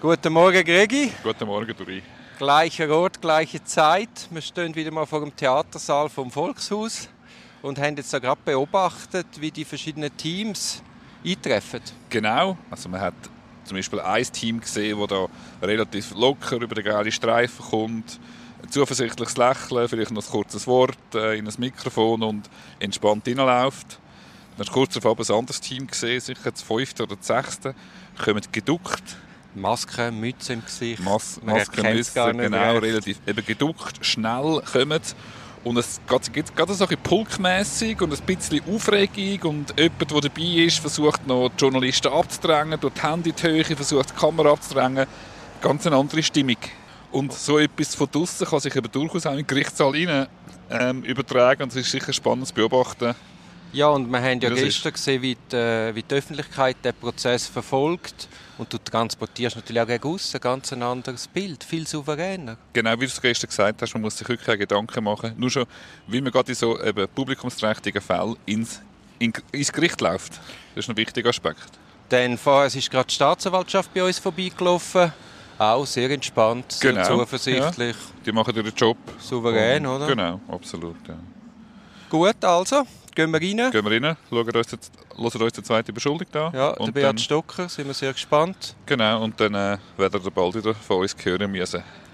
Guten Morgen, Gregi. Guten Morgen, Duri. Gleicher Ort, gleiche Zeit. Wir stehen wieder mal vor dem Theatersaal vom Volkshaus und haben jetzt gerade beobachtet, wie die verschiedenen Teams eintreffen. Genau. Also man hat zum Beispiel ein Team gesehen, das da relativ locker über den gelben Streifen kommt, ein zuversichtliches Lächeln, vielleicht noch ein kurzes Wort äh, in ein Mikrofon und entspannt hineinläuft. Dann hast du kurz darauf ein anderes Team gesehen, sicher das fünfte oder das sechste, kommen geduckt. Maske, Mütze im Gesicht. Mas Man Maske, Mütze, genau, recht. relativ eben geduckt, schnell kommen. Und es geht, gerade so ein bisschen pulkmässig und ein bisschen Aufregung. Und jemand, der dabei ist, versucht noch die Journalisten abzudrängen, durch die Hände in die Höhe, versucht die Kamera abzudrängen. Ganz eine andere Stimmung. Und so etwas von draussen kann sich eben durchaus auch in den Gerichtssaal rein, ähm, übertragen. Und es ist sicher spannend zu beobachten. Ja, und wir haben ja Das gestern gesehen, wie die, äh, wie die Öffentlichkeit den Prozess verfolgt. Und du transportierst natürlich auch gegen aussen ein ganz ein anderes Bild, viel souveräner. Genau wie du es gestern gesagt hast, man muss sich wirklich keine Gedanken machen. Nur schon, wie man gerade in so eben publikumsträchtigen Fällen ins, in, ins Gericht läuft. Das ist ein wichtiger Aspekt. Dann vorher ist gerade die Staatsanwaltschaft bei uns vorbeigelaufen. Auch sehr entspannt, sehr Genau, zuversichtlich, Die machen ihren Job. souverän, Und- oder? Genau, absolut. Ja. Gut, also, gehen wir rein. Gehen wir rein, schauen uns, den- hören uns die zweite Beschuldigung an. Ja, der und Beat dann, Stocker, sind wir sehr gespannt. genau, und dann äh, werden wir bald wieder von uns hören müssen.